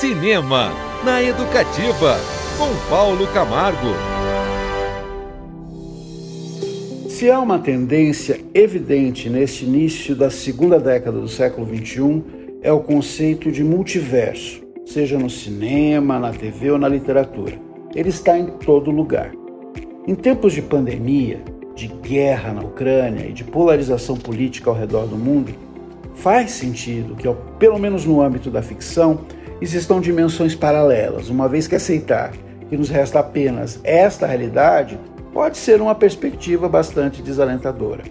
Cinema, na Educativa, com Paulo Camargo. Se há uma tendência evidente neste início da segunda década do século XXI, é o conceito de multiverso, seja no cinema, na TV ou na literatura. Ele está em todo lugar. Em tempos de pandemia, de guerra na Ucrânia e de polarização política ao redor do mundo, faz sentido que, pelo menos no âmbito da ficção, existam dimensões paralelas, uma vez que aceitar que nos resta apenas esta realidade pode ser uma perspectiva bastante desalentadora.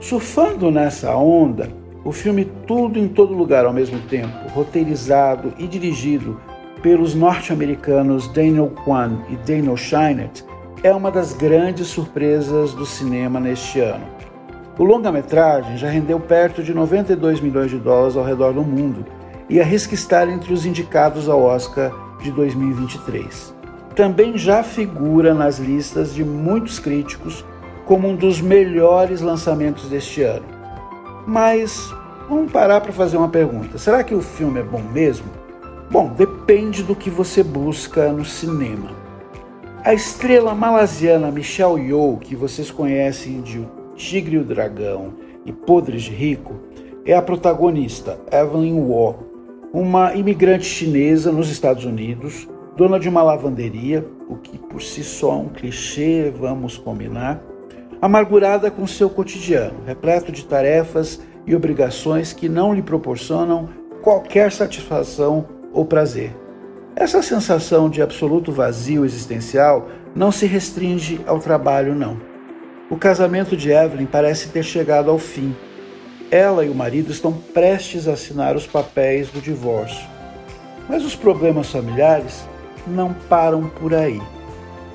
Surfando nessa onda, o filme Tudo em Todo Lugar ao mesmo tempo, roteirizado e dirigido pelos norte-americanos Daniel Kwan e Daniel Scheinert, é uma das grandes surpresas do cinema neste ano. O longa-metragem já rendeu perto de 92 milhões de dólares ao redor do mundo e arrisca estar entre os indicados ao Oscar de 2023 também já figura nas listas de muitos críticos como um dos melhores lançamentos deste ano. Mas vamos parar para fazer uma pergunta: será que o filme é bom mesmo? Bom, depende do que você busca no cinema. A estrela malasiana Michelle Yeoh, que vocês conhecem de O Tigre e o Dragão e Podres de Rico, é a protagonista, Evelyn Waugh, uma imigrante chinesa nos Estados Unidos dona de uma lavanderia, o que por si só é um clichê, vamos combinar, amargurada com seu cotidiano, repleto de tarefas e obrigações que não lhe proporcionam qualquer satisfação ou prazer. Essa sensação de absoluto vazio existencial não se restringe ao trabalho, não. O casamento de Evelyn parece ter chegado ao fim. Ela e o marido estão prestes a assinar os papéis do divórcio. Mas os problemas familiares não param por aí.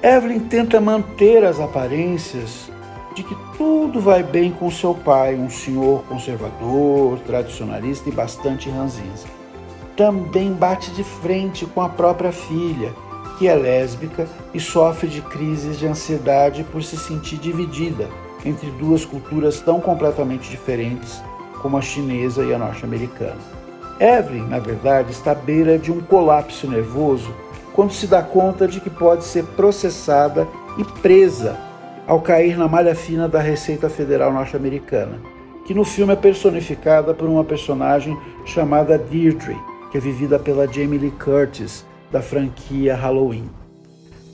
Evelyn tenta manter as aparências de que tudo vai bem com seu pai, um senhor conservador, tradicionalista e bastante ranzinza. Também bate de frente com a própria filha, que é lésbica e sofre de crises de ansiedade por se sentir dividida entre duas culturas tão completamente diferentes como a chinesa e a norte-americana. Evelyn, na verdade, está à beira de um colapso nervoso quando se dá conta de que pode ser processada e presa ao cair na malha fina da Receita Federal norte-americana, que no filme é personificada por uma personagem chamada Deirdre, que é vivida pela Jamie Lee Curtis, da franquia Halloween.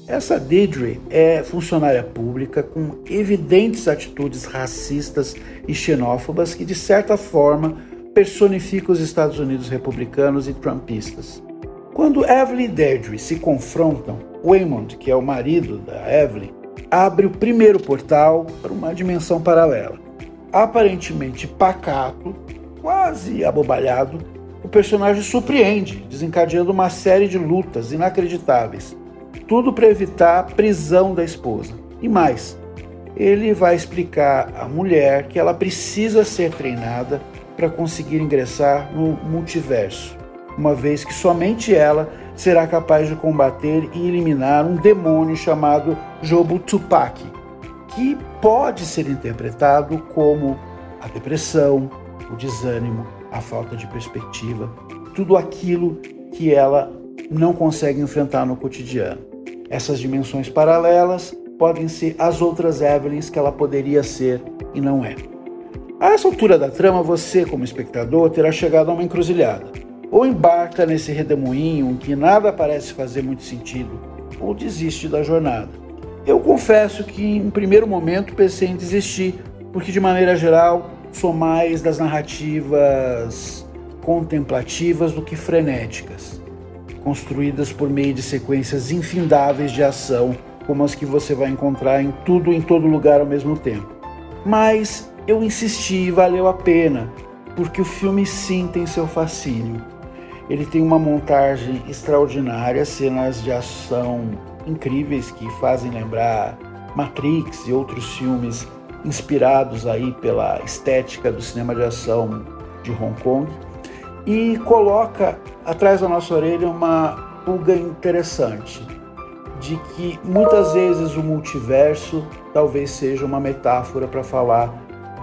Essa Deirdre é funcionária pública com evidentes atitudes racistas e xenófobas que, de certa forma, personifica os Estados Unidos republicanos e trumpistas. Quando Evelyn e Deirdre se confrontam, Waymond, que é o marido da Evelyn, abre o primeiro portal para uma dimensão paralela. Aparentemente pacato, quase abobalhado, o personagem surpreende, desencadeando uma série de lutas inacreditáveis. Tudo para evitar a prisão da esposa. E mais, ele vai explicar à mulher que ela precisa ser treinada para conseguir ingressar no multiverso uma vez que somente ela será capaz de combater e eliminar um demônio chamado Jobu Tupac, que pode ser interpretado como a depressão, o desânimo, a falta de perspectiva, tudo aquilo que ela não consegue enfrentar no cotidiano. Essas dimensões paralelas podem ser as outras Evelyns que ela poderia ser e não é. A essa altura da trama, você, como espectador, terá chegado a uma encruzilhada ou embarca nesse redemoinho em que nada parece fazer muito sentido, ou desiste da jornada. Eu confesso que em primeiro momento pensei em desistir, porque de maneira geral sou mais das narrativas contemplativas do que frenéticas, construídas por meio de sequências infindáveis de ação, como as que você vai encontrar em tudo em todo lugar ao mesmo tempo. Mas eu insisti e valeu a pena, porque o filme sim tem seu fascínio. Ele tem uma montagem extraordinária, cenas de ação incríveis que fazem lembrar Matrix e outros filmes inspirados aí pela estética do cinema de ação de Hong Kong e coloca atrás da nossa orelha uma pulga interessante de que muitas vezes o multiverso talvez seja uma metáfora para falar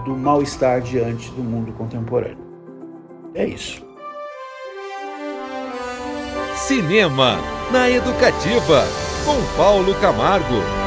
do mal-estar diante do mundo contemporâneo. É isso. Cinema, na Educativa, com Paulo Camargo.